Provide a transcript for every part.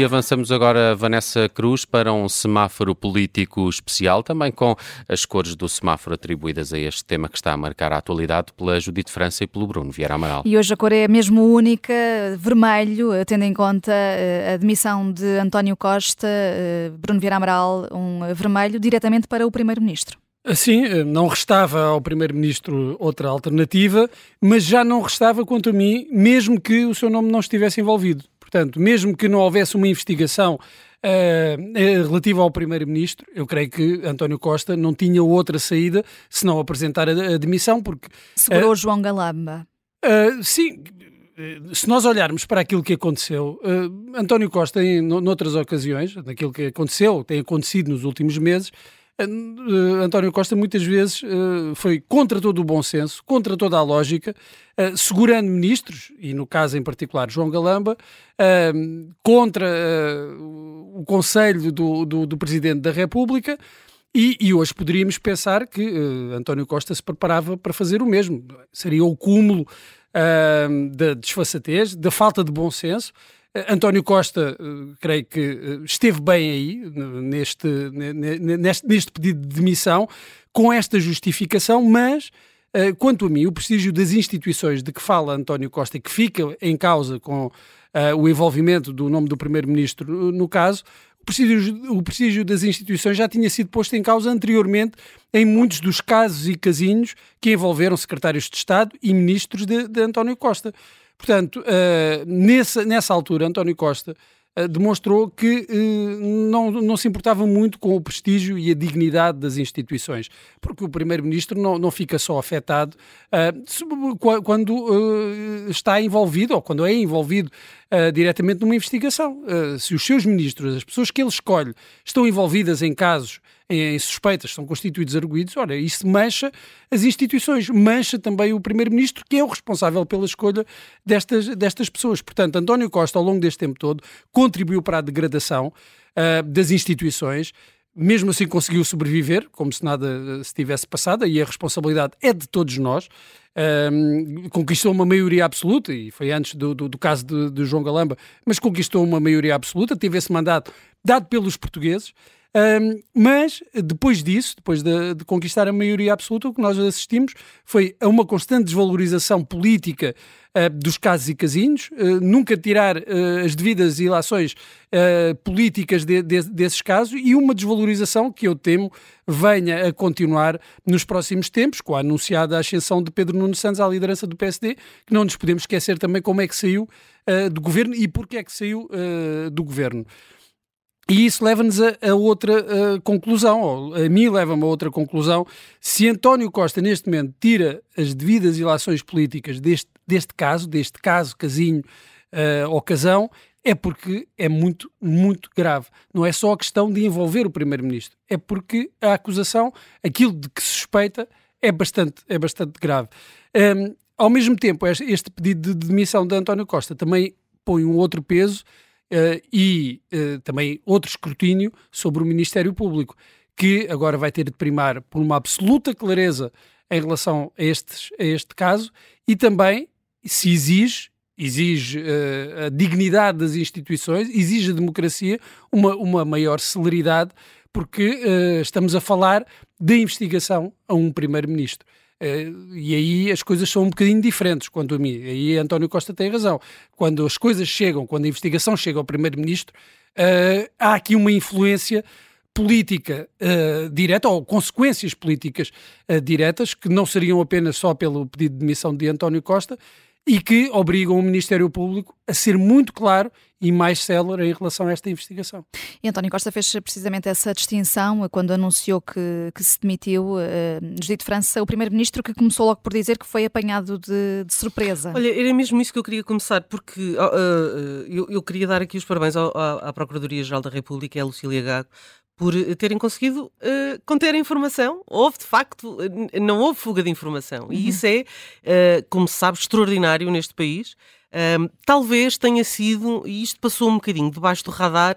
E avançamos agora, Vanessa Cruz, para um semáforo político especial, também com as cores do semáforo atribuídas a este tema que está a marcar a atualidade pela Judite França e pelo Bruno Vieira Amaral. E hoje a cor é mesmo única, vermelho, tendo em conta eh, a demissão de António Costa, eh, Bruno Vieira Amaral, um vermelho, diretamente para o Primeiro-Ministro. Assim, não restava ao Primeiro-Ministro outra alternativa, mas já não restava, quanto a mim, mesmo que o seu nome não estivesse envolvido. Portanto, mesmo que não houvesse uma investigação uh, relativa ao Primeiro-Ministro, eu creio que António Costa não tinha outra saída senão apresentar a, a demissão, porque. Segurou uh, João Galamba. Uh, sim, se nós olharmos para aquilo que aconteceu, uh, António Costa, em noutras ocasiões, naquilo que aconteceu, tem acontecido nos últimos meses, António Costa muitas vezes uh, foi contra todo o bom senso, contra toda a lógica, uh, segurando ministros, e no caso em particular João Galamba, contra o conselho do, do, do, Presidente da República, e, e, hoje poderíamos pensar que António Costa se preparava para fazer o mesmo. Seria o cúmulo da desfaçatez, da falta de bom senso, António Costa, eh, creio que eh, esteve bem aí, neste, neste, neste pedido de demissão, com esta justificação, mas, eh, quanto a mim, o prestígio das instituições de que fala António Costa e que fica em causa com o envolvimento do nome do Primeiro-Ministro no caso, o prestígio, o prestígio, das instituições já tinha sido posto em causa anteriormente em muitos dos casos e casinhos que envolveram secretários de Estado e ministros de, de António Costa. Portanto, uh, nessa, nessa altura, António Costa uh, demonstrou que uh, não, não se importava muito com o prestígio e a dignidade das instituições, porque o Primeiro-Ministro não, não fica só afetado quando está envolvido ou quando é envolvido diretamente numa investigação. se os seus ministros, as pessoas que ele escolhe, estão envolvidas em casos em suspeitas, são constituídos arguídos, ora, isso mancha as instituições, mancha também o Primeiro-Ministro, que é o responsável pela escolha destas, destas pessoas. Portanto, António Costa, ao longo deste tempo todo, contribuiu para a degradação uh, das instituições, mesmo assim conseguiu sobreviver, como se nada ah, se tivesse passado, e a responsabilidade é de todos nós. Um, ah, conquistou uma maioria absoluta, e foi antes do, do, do caso de, de, João Galamba, mas conquistou uma maioria absoluta, teve esse mandato dado pelos portugueses, um, mas depois disso, depois de, de, conquistar a maioria absoluta, o que nós assistimos foi a uma constante desvalorização política uh, dos casos e casinhos, uh, nunca tirar uh, as devidas ilações políticas de, de, desses casos e uma desvalorização que eu temo venha a continuar nos próximos tempos, com a anunciada ascensão de Pedro Nuno Santos à liderança do PSD, que não nos podemos esquecer também como é que saiu do governo e porque é que saiu do governo. E isso leva-nos a, a, outra uh, conclusão, ou a mim leva-me a outra conclusão. Se António Costa, neste momento, tira as devidas ilações políticas deste, deste caso, deste caso, casinho uh, ou casão, é porque é muito, muito grave. Não é só a questão de envolver o Primeiro-Ministro, é porque a acusação, aquilo de que se suspeita, é bastante, é bastante grave. Um, ao mesmo tempo, este pedido de demissão de António Costa também põe um outro peso uh, e uh, também outro escrutínio sobre o Ministério Público, que agora vai ter de primar por uma absoluta clareza em relação a, estes, a este caso e também se exige exige uh, a dignidade das instituições, exige a democracia, uma, uma maior celeridade, porque uh, estamos a falar de investigação a um primeiro-ministro. Uh, e aí as coisas são um bocadinho diferentes, quanto a mim. Aí António Costa tem razão. Quando as coisas chegam, quando a investigação chega ao Primeiro-Ministro, uh, há aqui uma influência política uh, direta ou consequências políticas diretas que não seriam apenas só pelo pedido de demissão de António Costa e que obrigam o Ministério Público a ser muito claro e mais célere em relação a esta investigação. E António Costa fez precisamente essa distinção quando anunciou que, que se demitiu uh, Judite França, o primeiro-ministro que começou logo por dizer que foi apanhado de, de surpresa. Olha, era mesmo isso que eu queria começar, porque uh, eu, eu, queria dar aqui os parabéns ao, à, à Procuradoria-Geral da República, a Lucília Gago, por terem conseguido uh, conter a informação. Houve, de facto, não houve fuga de informação. E isso é, uh, como se sabe, extraordinário neste país. Uh, talvez tenha sido, e isto passou um bocadinho debaixo do radar,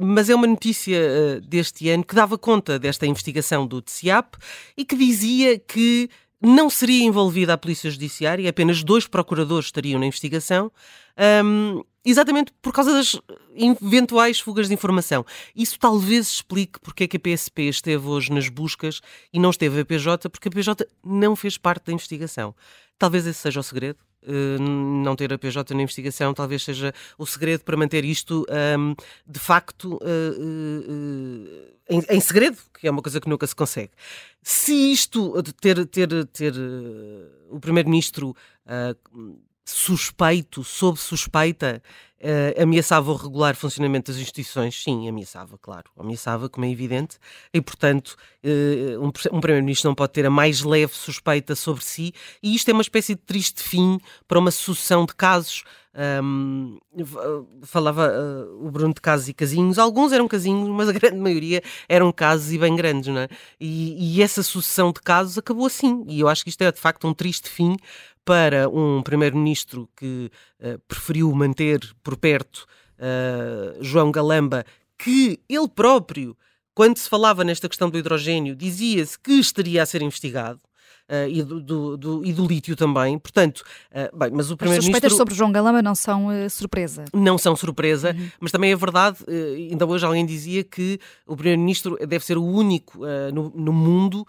mas é uma notícia deste ano que dava conta desta investigação do TCIAP e que dizia que não seria envolvida a Polícia Judiciária, apenas dois procuradores estariam na investigação. Um, exatamente por causa das eventuais fugas de informação. Isso talvez explique porque é que a PSP esteve hoje nas buscas e não esteve a PJ, porque a PJ não fez parte da investigação. Talvez esse seja o segredo. Uh, não ter a PJ na investigação talvez seja o segredo para manter isto de facto uh, uh, em, segredo, que é uma coisa que nunca se consegue. Se isto ter, ter, ter o Primeiro-Ministro suspeito, sob suspeita, uh, ameaçava o regular funcionamento das instituições? Sim, ameaçava, claro. Ameaçava, como é evidente. E, portanto, uh, um, um Primeiro-Ministro não pode ter a mais leve suspeita sobre si. E isto é uma espécie de triste fim para uma sucessão de casos. Um, falava uh, o Bruno de casos e casinhos. Alguns eram casinhos, mas a grande maioria eram casos e bem grandes, não é? E, e essa sucessão de casos acabou assim. E eu acho que isto é de facto um triste fim para um primeiro-ministro que uh, preferiu manter por perto uh, João Galamba, que ele próprio, quando se falava nesta questão do hidrogênio, dizia-se que estaria a ser investigado. Uh, e, do, do, do, e do lítio também. Portanto, uh, bem, mas o primeiro-ministro. As suspeitas sobre João Galamba não são uh, surpresa. Não são surpresa, uhum. mas também é verdade. ainda hoje alguém dizia que o primeiro-ministro deve ser o único no, no, mundo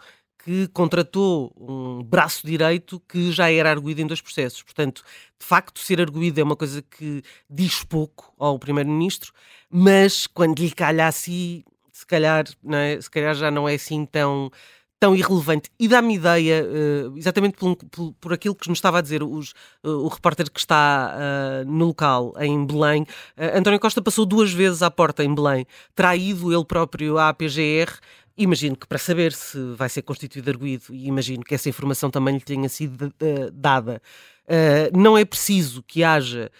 que contratou um braço direito que já era arguído em dois processos. Portanto, de facto, ser arguído é uma coisa que diz pouco ao Primeiro-Ministro, mas quando lhe calha assim, se calhar, é? se calhar já não é assim tão tão irrelevante e dá-me ideia, uh, exatamente por, por, aquilo que nos estava a dizer os, uh, o repórter que está uh, no local, em Belém. António Costa passou duas vezes à porta em Belém, terá ido ele próprio à PGR Imagino que para saber se vai ser constituído arguído, e imagino que essa informação também lhe tenha sido dada, uh, não é preciso que haja,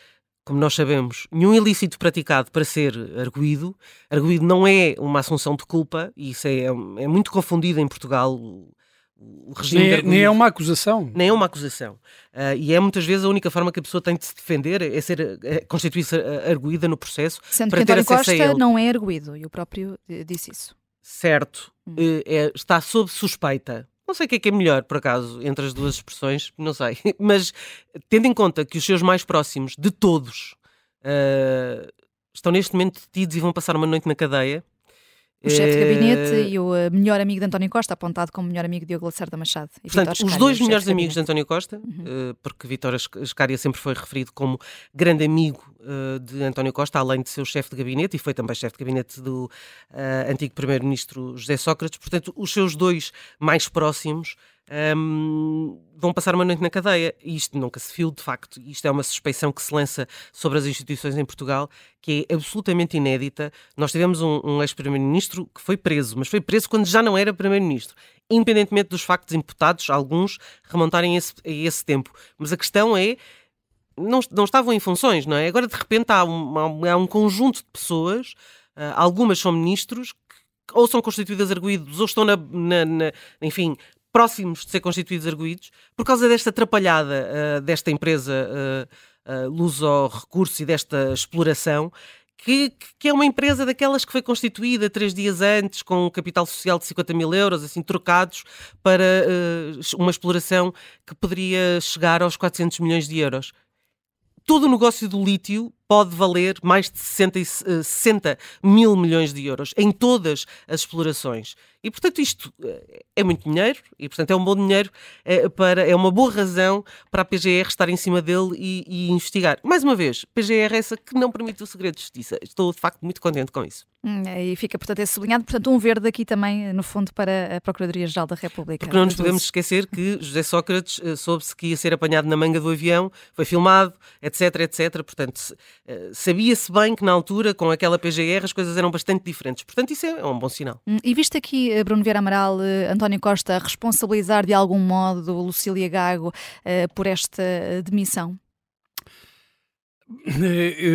como nós sabemos, nenhum ilícito praticado para ser arguído. Arguído não é uma assunção de culpa, e isso é, é muito confundido em Portugal. O, o regime nem, é, nem é uma acusação. Nem é uma acusação. Uh, e é muitas vezes a única forma que a pessoa tem de se defender é, ser, é constituir-se arguída no processo. Sendo para que ter António Costa não é arguído, e o próprio disse isso certo, hum. Eh, é, está sob suspeita. Não sei o que é que é melhor, por acaso, entre as duas expressões, não sei. Mas tendo em conta que os seus mais próximos, de todos, uh, estão neste momento detidos e vão passar uma noite na cadeia, o chefe de gabinete uh, e o eh, melhor amigo de António Costa, apontado como melhor amigo de Diogo Lacerda Machado. Portanto, Escária, os dois melhores amigos de António Costa, uhum. uh, porque Vitória Escária sempre foi referido como grande amigo uh, de António Costa, além de ser o chefe de gabinete, e foi também chefe de gabinete do antigo primeiro-ministro José Sócrates. Portanto, os seus dois mais próximos um, vão passar uma noite na cadeia. E isto nunca se viu, de facto. Isto é uma suspeição que se lança sobre as instituições em Portugal, que é absolutamente inédita. Nós tivemos um, um ex-primeiro-ministro que foi preso, mas foi preso quando já não era primeiro-ministro. Independentemente dos factos imputados, alguns remontarem a esse, a esse tempo. Mas a questão é. Não, não estavam em funções, não é? Agora, de repente, há, uma, há um conjunto de pessoas, uh, algumas são ministros, ou são constituídas arguídos ou estão na, na, na, enfim, próximos de ser constituídos arguídos, por causa desta atrapalhada uh, desta empresa uh, uh, Luso Recursos e desta exploração, que, que, é uma empresa daquelas que foi constituída três dias antes, com um capital social de 50 mil euros, assim, trocados para uh, uma exploração que poderia chegar aos 400 milhões de euros. Todo o negócio do lítio pode valer mais de 60, 60 mil milhões de euros em todas as explorações. E, portanto, isto eh, é muito dinheiro e, portanto, é um bom dinheiro é, para, é uma boa razão para a PGR estar em cima dele e, e, investigar. Mais uma vez, PGR é essa que não permite o segredo de justiça. Estou, de facto, muito contente com isso. Hum, e fica, portanto, esse sublinhado. Portanto, um verde aqui também, no fundo, para a Procuradoria-Geral da República. Porque não nos podemos esquecer que José Sócrates soube-se que ia ser apanhado na manga do avião, foi filmado, etc, etc. Portanto, sabia-se bem que na altura, com aquela PGR, as coisas eram bastante diferentes. Portanto, isso é, é um bom sinal. Hum, e visto aqui eh, Bruno Vieira Amaral, eh, António Costa responsabilizar de algum modo Lucília Gago eh, por esta demissão?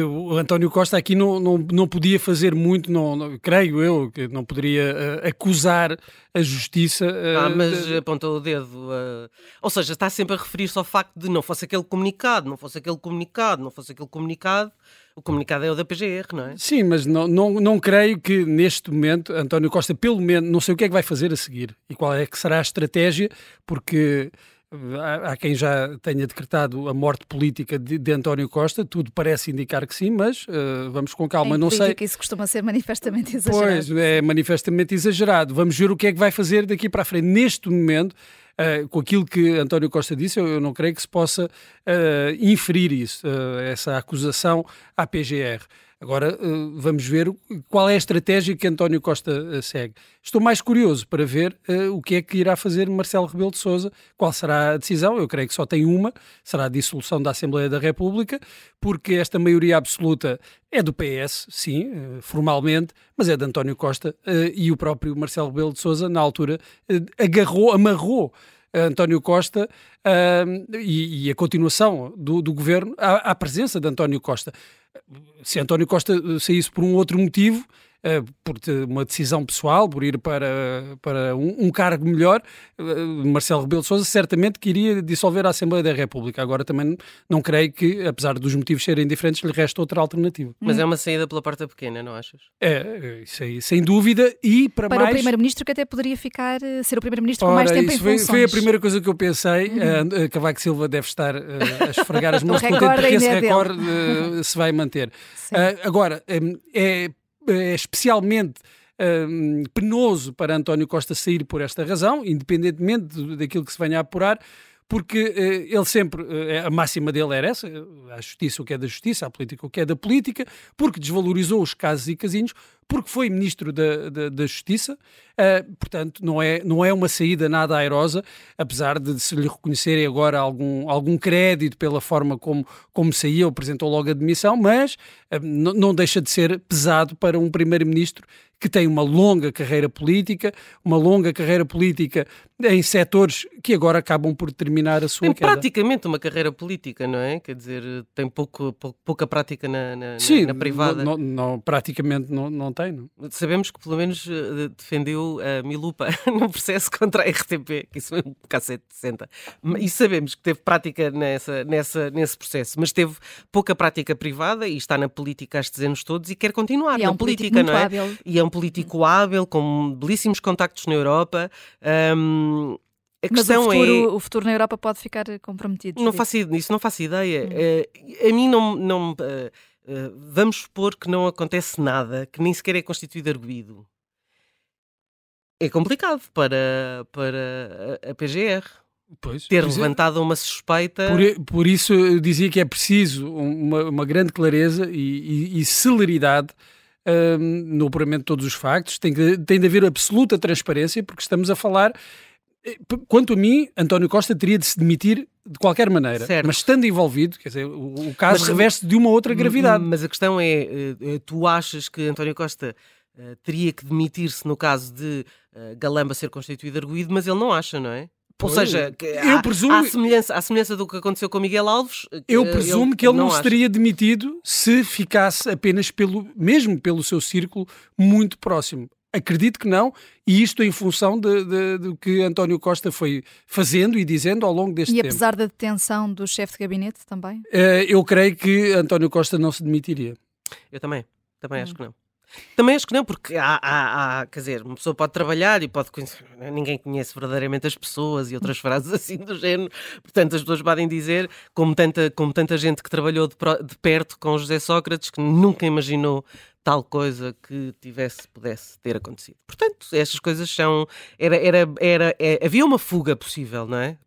O António Costa aqui não, não, não podia fazer muito, não, não, creio eu, que não poderia uh, acusar a justiça. Uh, ah, mas de... apontou o dedo. Uh, ou seja, está sempre a referir-se ao facto de não fosse aquele comunicado, não fosse aquele comunicado, não fosse aquele comunicado o comunicado é o da PGR, não é? Sim, mas não, não, não creio que neste momento António Costa, pelo menos, não sei o que é que vai fazer a seguir e qual é que será a estratégia, porque Há, quem já tenha decretado a morte política de, de António Costa, tudo parece indicar que sim, mas uh, vamos com calma. Em não sei. isso costuma ser manifestamente exagerado. Pois, é manifestamente exagerado. Vamos ver o que é que vai fazer daqui para a frente. Neste momento, Uh, com aquilo que António Costa disse, eu, eu não creio que se possa uh, inferir isso, essa acusação à PGR. Agora uh, vamos ver qual é a estratégia que António Costa uh, segue. Estou mais curioso para ver uh, o que é que irá fazer Marcelo Rebelo de Sousa, qual será a decisão. Eu creio que só tem uma, será a dissolução da Assembleia da República, porque esta maioria absoluta é do PS, sim, formalmente, mas é de António Costa e o próprio Marcelo Rebelo de Sousa, na altura, agarrou, amarrou António Costa e, a continuação do, do governo à, à, presença de António Costa. Se António Costa saísse por um outro motivo, por uma decisão pessoal, por ir para, para um, um cargo melhor, uh, Marcelo Rebelo de Sousa certamente que iria dissolver a Assembleia da República. Agora também não creio que, apesar dos motivos serem diferentes, lhe resta outra alternativa. Mas é uma saída pela porta pequena, não achas? É, isso aí, sem dúvida. E para, para mais... o Primeiro-Ministro que até poderia ficar, eh, ser o Primeiro-Ministro com mais tempo em foi, funções. Foi a primeira coisa que eu pensei. Uhum. Uh, Cavaco Silva deve estar uh, a esfregar as mãos contente porque esse é recorde uh, se vai manter. agora, um, é é especialmente um, penoso para António Costa sair por esta razão, independentemente daquilo que se venha a apurar, porque uh, ele sempre, uh, a máxima dele era essa, a justiça o que é da justiça, a política o que é da política, porque desvalorizou os casos e casinhos, porque foi ministro da, da, da Justiça, uh, portanto não é, não é uma saída nada airosa, apesar de se lhe reconhecerem agora algum, algum crédito pela forma como, como saiu, apresentou logo a demissão, mas não deixa de ser pesado para um primeiro-ministro que tem uma longa carreira política, uma longa carreira política em setores que agora acabam por terminar a sua tem queda. praticamente uma carreira política, não é? Quer dizer, tem pouco, pouca prática na, na, Sim, na privada. Não, praticamente não, não tem. Não? Sabemos que pelo menos uh, defendeu a Milupa no processo contra a RTP, que isso foi um cacete de 60. E sabemos que teve prática nessa, nessa, nesse processo, mas teve pouca prática privada e está na política há estes anos todos e quer continuar e na é um política, não é? Hábil. E é um político hábil, com belíssimos contactos na Europa. Um, a questão Mas o futuro, é... o futuro na Europa pode ficar comprometido. Não faço, isso não faço ideia. Hum. Uh, a mim não... não uh, uh, vamos supor que não acontece nada, que nem sequer é constituído arguído. É complicado para, para a, a PGR. Pois, ter levantado uma suspeita. Por, por, isso eu dizia que é preciso uma, uma grande clareza e, e, e celeridade um, no apuramento de todos os factos, tem, que, tem de haver absoluta transparência, porque estamos a falar. Eh, quanto a mim, António Costa teria de se demitir de qualquer maneira, certo. mas estando envolvido, quer dizer, o, o caso mas, reveste de uma outra gravidade. Mas a questão é: eh, eh, tu achas que António Costa teria que demitir-se no caso de Galamba ser constituído arguído, mas ele não acha, não é? Ou seja, eu há, presumo, há, semelhança, há semelhança do que aconteceu com Miguel Alves. Eu presumo ele, que ele não, não se teria demitido se ficasse apenas pelo, mesmo pelo seu círculo muito próximo. Acredito que não, e isto em função de, do que António Costa foi fazendo e dizendo ao longo deste tempo. E apesar da detenção do chefe de gabinete também? Uh, eu creio que António Costa não se demitiria. Eu também, também hum. acho que não. Também acho que não, porque há, há, há, quer dizer, uma pessoa pode trabalhar e pode conhecer, ninguém conhece verdadeiramente as pessoas e outras frases assim do género. Portanto, as pessoas podem dizer, como tanta, como tanta gente que trabalhou de, de perto com José Sócrates, que nunca imaginou tal coisa que tivesse, pudesse ter acontecido. Portanto, estas coisas são. Era, era, era, é, havia uma fuga possível, não é?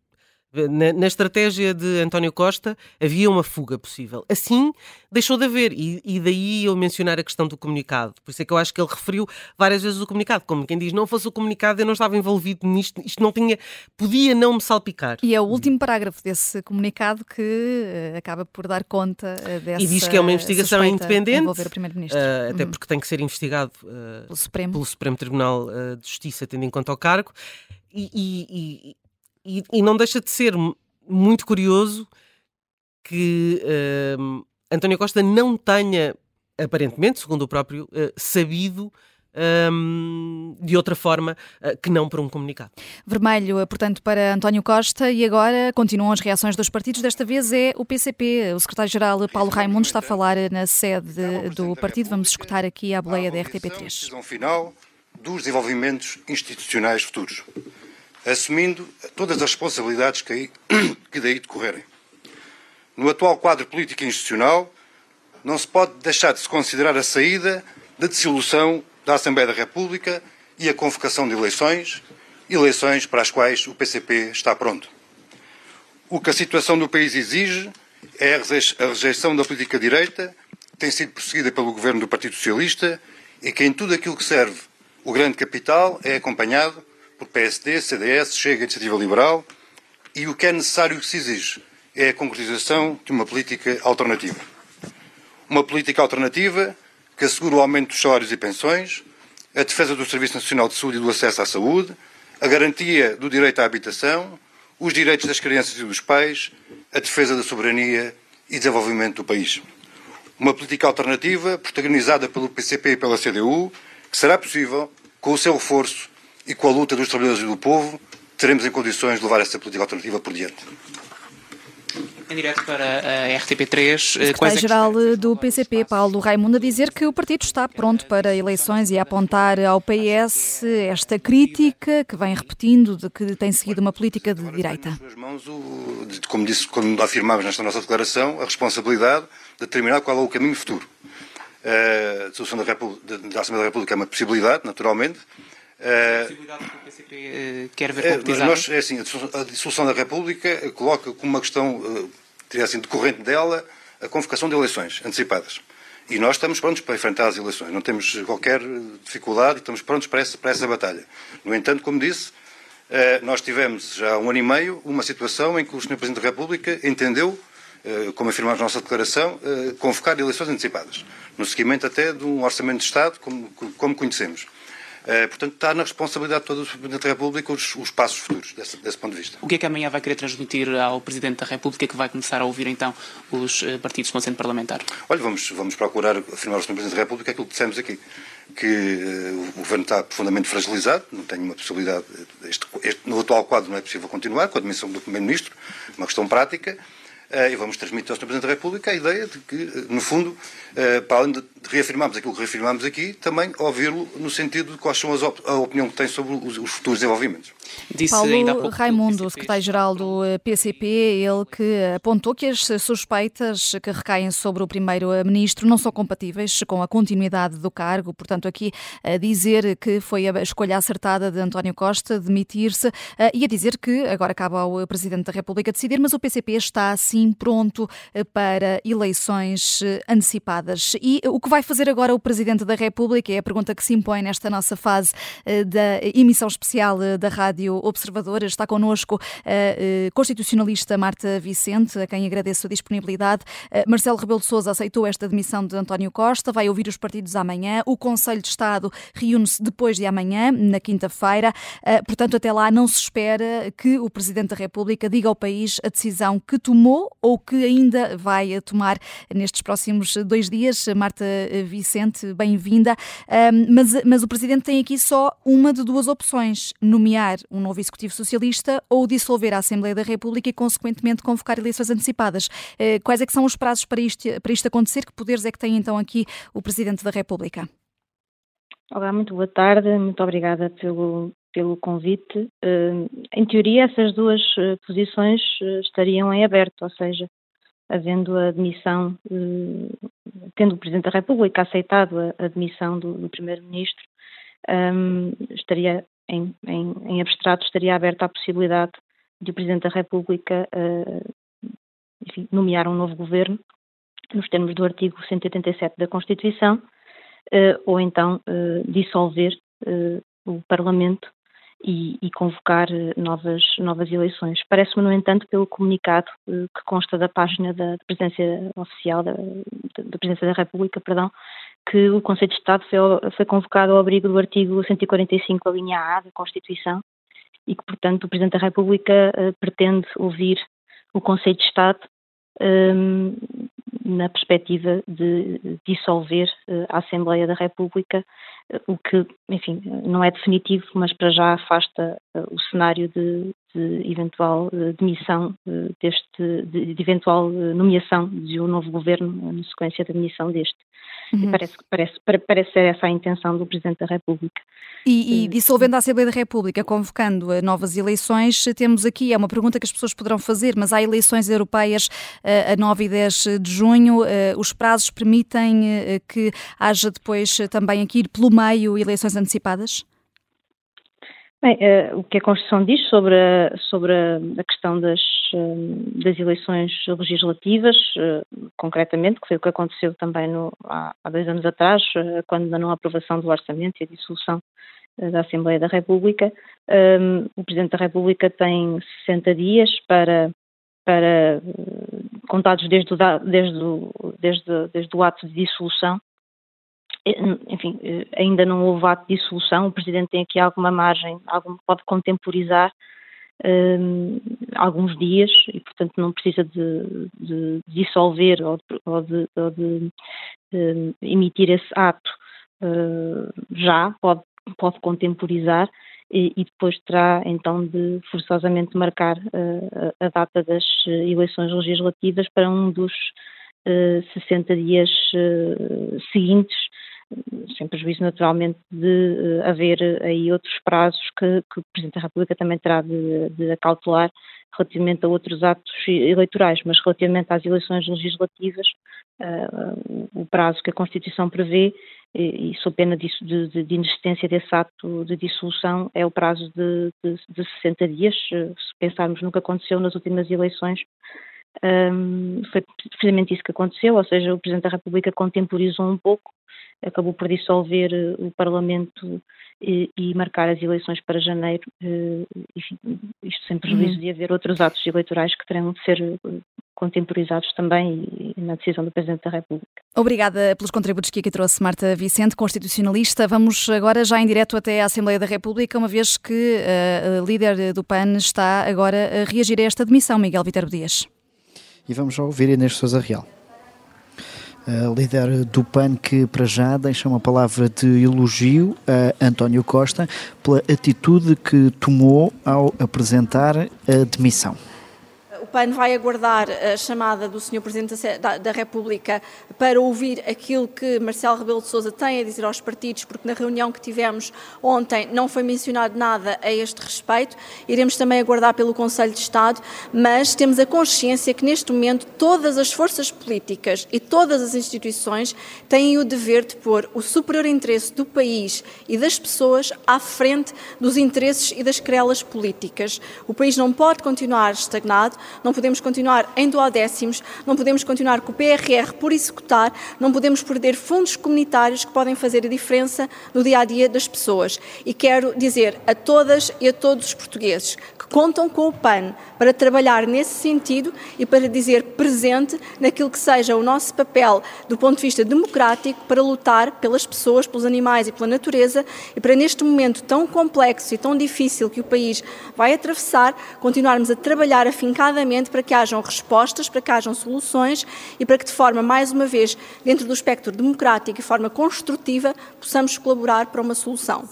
Na, na, estratégia de António Costa havia uma fuga possível. Assim, deixou de haver. E, e, daí eu mencionar a questão do comunicado. Por isso é que eu acho que ele referiu várias vezes o comunicado. Como quem diz, não fosse o comunicado, eu não estava envolvido nisto. Isto não tinha. Podia não me salpicar. E é o último parágrafo desse comunicado que uh, acaba por dar conta uh, dessa. E diz que é uma investigação independente. Uh, até uhum. porque tem que ser investigado pelo, Supremo. pelo Supremo Tribunal de Justiça, tendo em conta o cargo. E, e, e, e, não deixa de ser muito curioso que uh, António Costa não tenha, aparentemente, segundo o próprio, uh, sabido um, de outra forma uh, que não por um comunicado. Vermelho, portanto, para António Costa e agora continuam as reações dos partidos. Desta vez é o PCP. O secretário-geral Paulo Raimundo está a falar na sede do partido. Vamos escutar aqui a boleia da RTP3. final dos desenvolvimentos institucionais futuros. Assumindo todas as responsabilidades que, aí, que daí decorrerem. No atual quadro político e institucional, não se pode deixar de se considerar a saída da dissolução da Assembleia da República e a convocação de eleições, eleições para as quais o PCP está pronto. O que a situação do país exige é a rejeição da política direita, que tem sido perseguida pelo governo do Partido Socialista e que em tudo aquilo que serve o grande capital é acompanhado por PSD, CDS, Chega, Iniciativa Liberal e o que é necessário que se exige é a concretização de uma política alternativa. Uma política alternativa que assegure o aumento dos salários e pensões, a defesa do Serviço Nacional de Saúde e do acesso à saúde, a garantia do direito à habitação, os direitos das crianças e dos pais, a defesa da soberania e desenvolvimento do país. Uma política alternativa protagonizada pelo PCP e pela CDU, que será possível, com o seu reforço e com a luta dos trabalhadores e do povo, teremos em condições de levar essa política alternativa por diante em direto para a RTP3. O secretário-geral do PCP, Paulo Raimundo, a dizer que o partido está pronto para eleições e a apontar ao PS esta crítica que vem repetindo de que tem seguido uma política de direita. Como disse, como afirmámos nesta nossa declaração, a responsabilidade de determinar qual é o caminho futuro. A dissolução da, da Assembleia da República é uma possibilidade, naturalmente, a possibilidade que o PCP eh, quer ver concretizada? Nós, é assim, a dissolução da República coloca como uma questão, eh, diria assim, decorrente dela, a convocação de eleições antecipadas. E nós estamos prontos para enfrentar as eleições, não temos qualquer dificuldade e estamos prontos para essa, para essa batalha. No entanto, como disse, eh, nós tivemos já há um ano e meio uma situação em que o Sr. Presidente da República entendeu, como afirmamos na nossa declaração, convocar eleições antecipadas, no seguimento até de um orçamento de Estado como, como conhecemos. Uh, portanto, está na responsabilidade de todo o Presidente da República os, os passos futuros, desse, desse, ponto de vista. O que é que amanhã vai querer transmitir ao Presidente da República que vai começar a ouvir, então, os uh, partidos com assento parlamentar? Olha, vamos, vamos procurar afirmar ao Sr. Presidente da República aquilo que dissemos aqui, que uh, o Governo está profundamente fragilizado, não tem uma possibilidade, este, este, no atual quadro não é possível continuar, com a admissão do Primeiro-Ministro, uma questão prática, e vamos transmitir ao Sr. Presidente da República a ideia de que, no fundo, uh, para além de reafirmarmos aquilo que reafirmamos aqui, também ouvi-lo no sentido de quais são as op a opinião que tem sobre os futuros desenvolvimentos. Disse Paulo Raimundo, secretário-geral do PCP, ele que apontou que as suspeitas que recaem sobre o primeiro-ministro não são compatíveis com a continuidade do cargo, portanto aqui a dizer que foi a escolha acertada de António Costa demitir-se e a dizer que agora cabe ao Presidente da República decidir, mas o PCP está assim pronto para eleições antecipadas. E o que vai fazer agora o Presidente da República é a pergunta que se impõe nesta nossa fase da emissão especial da Rádio Rádio Observador. Está connosco a constitucionalista Marta Vicente, a quem agradeço a disponibilidade. Marcelo Rebelo de Sousa aceitou esta demissão de António Costa, vai ouvir os partidos amanhã. O Conselho de Estado reúne-se depois de amanhã, na quinta-feira. Portanto, até lá não se espera que o Presidente da República diga ao país a decisão que tomou ou que ainda vai tomar nestes próximos dois dias. Marta Vicente, bem-vinda. Mas, mas o Presidente tem aqui só uma de duas opções: nomear um novo Executivo Socialista ou dissolver a Assembleia da República e, consequentemente, convocar eleições antecipadas. Eh, quais é que são os prazos para isto, para isto acontecer? Que poderes é que tem então aqui o Presidente da República? Olá, muito boa tarde, muito obrigada pelo, pelo convite. Eh, em teoria, essas duas eh, posições estariam em aberto, ou seja, havendo a admissão, tendo o Presidente da República aceitado a admissão do, do Primeiro-Ministro, estaria em, em, em abstrato, estaria aberta a possibilidade de o Presidente da República uh, enfim, nomear um novo governo, nos termos do artigo 187 da Constituição, uh, ou então uh, dissolver o Parlamento e, e convocar novas, novas eleições. Parece-me, no entanto, pelo comunicado que consta da página da, Presidência Oficial da, da Presidência da República, perdão, que o Conselho de Estado foi, foi convocado ao abrigo do artigo 145, a linha A da Constituição, e que, portanto, o Presidente da República uh, pretende ouvir o Conselho de Estado um, ehm, na perspectiva de dissolver uh, a Assembleia da República, uh, o que, enfim, não é definitivo, mas para já afasta o cenário de, de eventual demissão, deste, de, de eventual nomeação de um novo governo na sequência da demissão deste. Uhum. Parece, parece, parece ser essa a intenção do Presidente da República. E, e dissolvendo a Assembleia da República, convocando novas eleições, temos aqui, é uma pergunta que as pessoas poderão fazer, mas há eleições europeias a 9 e 10 de junho, os prazos permitem que haja depois também aqui pelo meio eleições antecipadas? Bem, uh, o que a Constituição diz sobre a, sobre a, questão das, uh, das eleições legislativas, uh, concretamente, que foi o que aconteceu também no, há, há, dois anos atrás, quando da não aprovação do orçamento e a dissolução da Assembleia da República, o Presidente da República tem 60 dias para, para contados desde o, desde, o, desde, desde o ato de dissolução, enfim, eh, ainda não houve ato de dissolução, o Presidente tem aqui alguma margem, algum, pode contemporizar um, alguns dias e, portanto, não precisa de, de dissolver ou de, ou de, ou de um, emitir esse ato uh, já, pode, pode contemporizar e, e, depois terá então de forçosamente marcar uh, a data das eleições legislativas para um dos uh, 60 dias seguintes sem prejuízo naturalmente de uh, haver aí outros prazos que, que, o Presidente da República também terá de, de acautelar relativamente a outros atos eleitorais, mas relativamente às eleições legislativas, uh, o prazo que a Constituição prevê, e, e sob pena de, de, de, inexistência desse ato de dissolução, é o prazo de, de 60 dias. Se pensarmos no que aconteceu nas últimas eleições, um, foi precisamente isso que aconteceu, ou seja, o Presidente da República contemporizou um pouco acabou por dissolver eh, o Parlamento e, e, marcar as eleições para janeiro, eh, enfim, isto sem prejuízo uhum. de haver outros atos eleitorais que terão de ser eh, contemporizados também na decisão do Presidente da República. Obrigada pelos contributos que aqui trouxe Marta Vicente, constitucionalista. Vamos agora já em direto até à Assembleia da República, uma vez que a líder do PAN está agora a reagir a esta demissão, Miguel Viterbo Dias. E vamos já ouvir Inês Sousa Real líder do PAN, que para já deixa uma palavra de elogio a António Costa pela atitude que tomou ao apresentar a demissão. PAN vai aguardar a chamada do Sr. Presidente da, da, República para ouvir aquilo que Marcelo Rebelo de Sousa tem a dizer aos partidos, porque na reunião que tivemos ontem não foi mencionado nada a este respeito. Iremos também aguardar pelo Conselho de Estado, mas temos a consciência que neste momento todas as forças políticas e todas as instituições têm o dever de pôr o superior interesse do país e das pessoas à frente dos interesses e das querelas políticas. O país não pode continuar estagnado, não podemos continuar em duodécimos, não podemos continuar com o PRR por executar, não podemos perder fundos comunitários que podem fazer a diferença no dia a dia das pessoas. E quero dizer a todas e a todos os portugueses que contam com o PAN para trabalhar nesse sentido e para dizer presente naquilo que seja o nosso papel do ponto de vista democrático para lutar pelas pessoas, pelos animais e pela natureza e para neste momento tão complexo e tão difícil que o país vai atravessar, continuarmos a trabalhar afincadamente para que hajam respostas, para que hajam soluções e para que de forma, mais uma vez, dentro do espectro democrático e forma construtiva, possamos colaborar para uma solução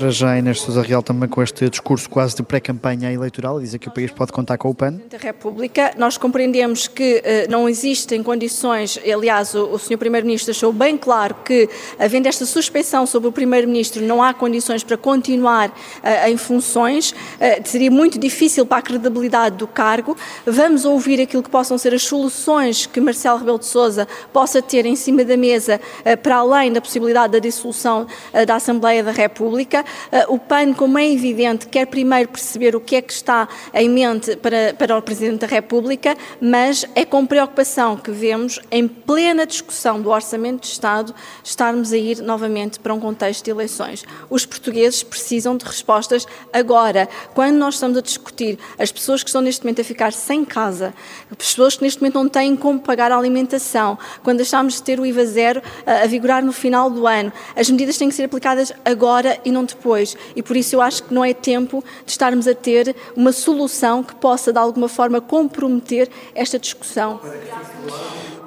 para já Inês Sousa Real também com este discurso quase de pré-campanha eleitoral, dizer que o país pode contar com o PAN. Da República, nós compreendemos que uh, não existem condições, aliás, o, o Sr. Primeiro-Ministro deixou bem claro que, havendo esta suspeição sobre o Primeiro-Ministro, não há condições para continuar uh, em funções, uh, seria muito difícil para a credibilidade do cargo. Vamos ouvir aquilo que possam ser as soluções que Marcelo Rebelo de Sousa possa ter em cima da mesa, para além da possibilidade da dissolução da Assembleia da República. Eh, o PAN, como é evidente, quer primeiro perceber o que é que está em mente para, para o Presidente da República, mas é com preocupação que vemos, em plena discussão do Orçamento de Estado, estarmos a ir novamente para um contexto de eleições. Os portugueses precisam de respostas agora. Quando nós estamos a discutir as pessoas que estão neste momento a ficar sem casa, as pessoas que neste momento não têm como pagar a alimentação, quando deixamos de ter o IVA zero a, a vigorar no final do ano, as medidas têm que ser aplicadas agora e não depois. E por isso eu acho que não é tempo de estarmos a ter uma solução que possa, de alguma forma, comprometer esta discussão.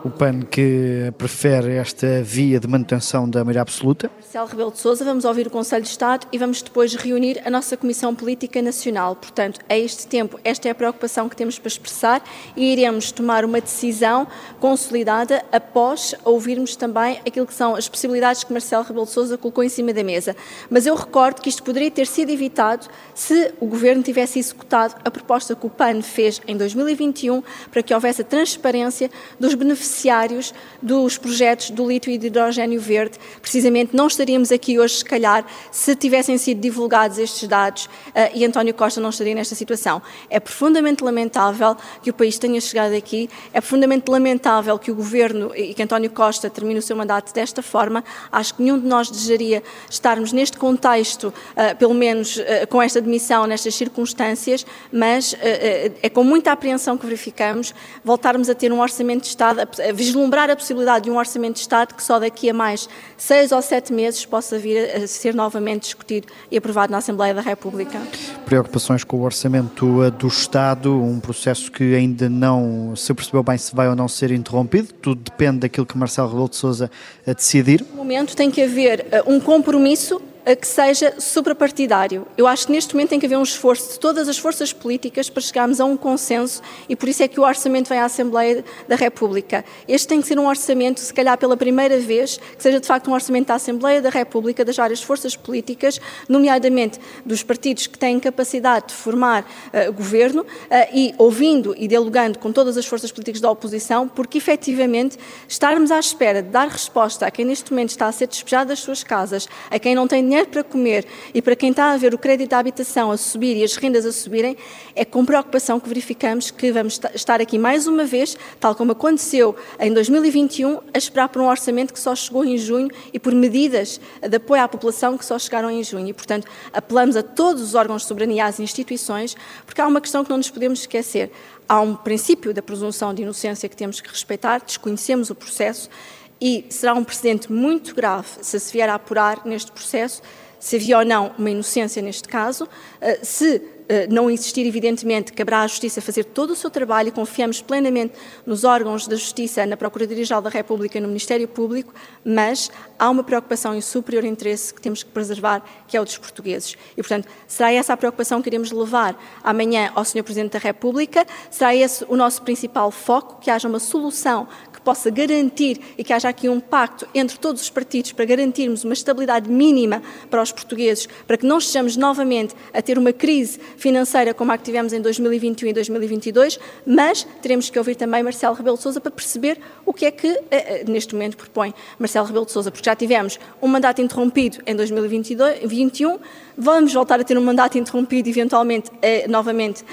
O PAN que prefere esta via de manutenção da maioria absoluta. Marcelo Rebelo de Sousa, vamos ouvir o Conselho de Estado e vamos depois reunir a nossa Comissão Política Nacional. Portanto, a este tempo, esta é a preocupação que temos para expressar e iremos tomar uma decisão consolidada após ouvirmos também aquilo que são as possibilidades que Marcelo Rebelo de Sousa colocou em cima da mesa. Mas eu recordo que isto poderia ter sido evitado se o Governo tivesse executado a proposta que o PAN fez em 2021 para que houvesse a transparência dos beneficiários beneficiários dos projetos do lítio e de hidrogênio verde. Precisamente não estaríamos aqui hoje, se calhar, se tivessem sido divulgados estes dados uh, e António Costa não estaria nesta situação. É profundamente lamentável que o país tenha chegado aqui, é profundamente lamentável que o governo e que António Costa termine o seu mandato desta forma. Acho que nenhum de nós desejaria estarmos neste contexto, uh, pelo menos uh, com esta demissão, nestas circunstâncias, mas é com muita apreensão que verificamos voltarmos a ter um orçamento de Estado, vislumbrar a possibilidade de um orçamento de Estado que só daqui a mais seis ou sete meses possa vir a ser novamente discutido e aprovado na Assembleia da República. Preocupações com o orçamento do Estado, um processo que ainda não se percebeu bem se vai ou não ser interrompido, tudo depende daquilo que Marcelo Rebelo de Sousa decidir. No momento tem que haver eh, um compromisso que seja suprapartidário. Eu acho que neste momento tem que haver um esforço de todas as forças políticas para chegarmos a um consenso e por isso é que o orçamento vem à Assembleia da República. Este tem que ser um orçamento, se calhar pela primeira vez, que seja de facto um orçamento da Assembleia da República, das várias forças políticas, nomeadamente dos partidos que têm capacidade de formar uh, governo uh, e ouvindo e dialogando com todas as forças políticas da oposição, porque efetivamente estarmos à espera de dar resposta a quem neste momento está a ser despejado das suas casas, a quem não tem dinheiro para comer e para quem está a ver o crédito à habitação a subir e as rendas a subirem, é com preocupação que verificamos que vamos estar aqui mais uma vez, tal como aconteceu em 2021, a esperar por um orçamento que só chegou em junho e por medidas de apoio à população que só chegaram em junho. E, portanto, apelamos a todos os órgãos de soberania, às instituições, porque há uma questão que não nos podemos esquecer. Há um princípio da presunção de inocência que temos que respeitar, desconhecemos o processo e será um precedente muito grave se se vier a apurar neste processo se havia ou não uma inocência neste caso, eh, se eh, não existir, evidentemente, caberá à Justiça fazer todo o seu trabalho e confiamos plenamente nos órgãos da Justiça, na Procuradoria-Geral da República e no Ministério Público, mas há uma preocupação e superior interesse que temos que preservar, que é o dos portugueses. E, portanto, será essa a preocupação que iremos levar amanhã ao Sr. Presidente da República, será esse o nosso principal foco, que haja uma solução possa garantir e que haja aqui um pacto entre todos os partidos para garantirmos uma estabilidade mínima para os portugueses, para que não estejamos novamente a ter uma crise financeira como a que tivemos em 2021 e 2022, mas teremos que ouvir também Marcelo Rebelo de Sousa para perceber o que é que eh, eh, neste momento propõe Marcelo Rebelo de Sousa, porque já tivemos um mandato interrompido em 2021, vamos voltar a ter um mandato interrompido eventualmente eh, novamente,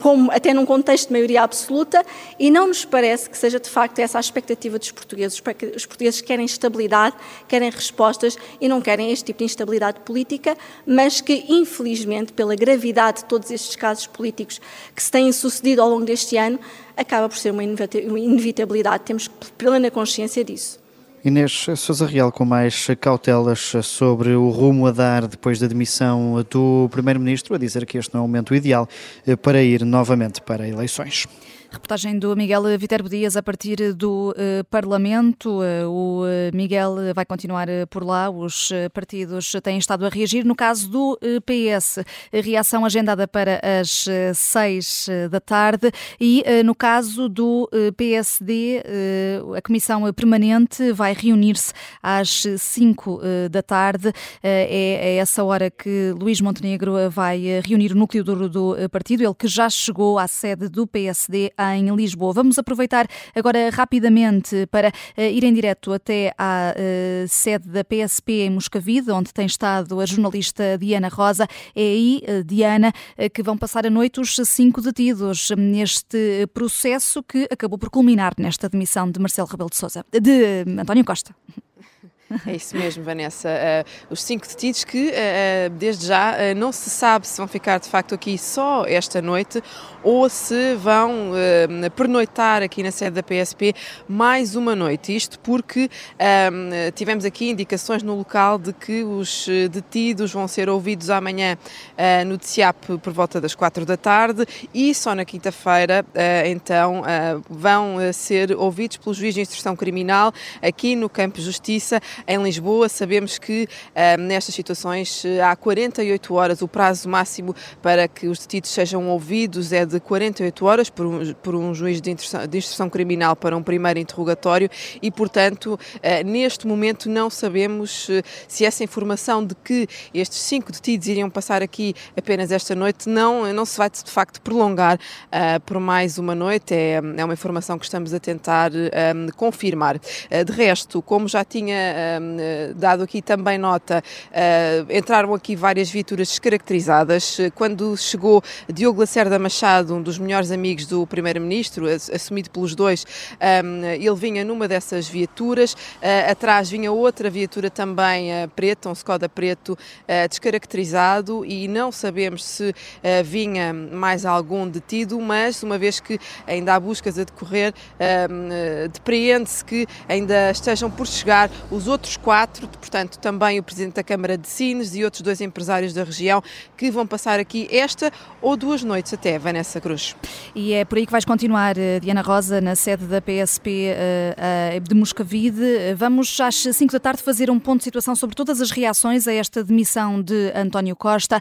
como, até num contexto de maioria absoluta, e não nos parece que seja de facto essa a expectativa dos portugueses. Os portugueses querem estabilidade, querem respostas e não querem este tipo de instabilidade política, mas que, infelizmente, pela gravidade de todos estes casos políticos que se têm sucedido ao longo deste ano, acaba por ser uma inevitabilidade. Temos plena consciência disso. Inês Sousa Real, com mais cautelas sobre o rumo a dar depois da demissão do Primeiro-Ministro, a dizer que este não é o momento ideal para ir novamente para eleições. Reportagem do Miguel Viterbo Dias a partir do uh, Parlamento. Uh, o uh, Miguel vai continuar por lá. Os partidos têm estado a reagir. No caso do PS, reação agendada para as seis da tarde. E no caso do PSD, a Comissão Permanente vai reunir-se às cinco da tarde. É a essa hora que Luís Montenegro vai reunir o núcleo duro do partido, ele que já chegou à sede do PSD em Lisboa. Vamos aproveitar agora rapidamente para eh, ir em direto até à eh, sede da PSP em Moscavide, onde tem estado a jornalista Diana Rosa. É aí, Diana, que vão passar a noite os cinco detidos neste processo que acabou por culminar nesta demissão de Marcelo Rebelo de Sousa, de António Costa. É isso mesmo, Vanessa. Uh, os cinco detidos que, uh, desde já, uh, não se sabe se vão ficar de facto aqui só esta noite ou se vão pernoitar aqui na sede da PSP mais uma noite. Isto porque tivemos aqui indicações no local de que os detidos vão ser ouvidos amanhã no TCIAP por volta das quatro da tarde e só na quinta-feira, então, vão ser ouvidos pelo juiz de instrução criminal aqui no Campo Justiça em Lisboa. Sabemos que uh, nestas situações uh, há 48 horas, o prazo máximo para que os detidos sejam ouvidos é de 48 horas por um, por um juiz de instrução, de instrução criminal para um primeiro interrogatório e, portanto, uh, neste momento não sabemos se essa informação de que estes cinco detidos iriam passar aqui apenas esta noite não, não se vai de facto prolongar por mais uma noite. É, é uma informação que estamos a tentar um, confirmar. de resto, como já tinha uh, dado aqui também nota, uh, entraram aqui várias viaturas descaracterizadas. Quando chegou Diogo Lacerda Machado, um dos melhores amigos do Primeiro-Ministro, assumido pelos dois, ele vinha numa dessas viaturas. Uh, atrás vinha outra viatura também preta, um Skoda preto descaracterizado e não sabemos se vinha mais algum detido, mas uma vez que ainda há buscas a decorrer, depreende-se que ainda estejam por chegar os outros quatro, portanto, também o Presidente da Câmara de Sines e outros dois empresários da região que vão passar aqui esta ou duas noites até, Vanessa Cruz. E é por aí que vais continuar, eh, Diana Rosa, na sede da PSP eh, eh, de Moscavide. Vamos às 5 da tarde fazer um ponto de situação sobre todas as reações a esta demissão de António Costa.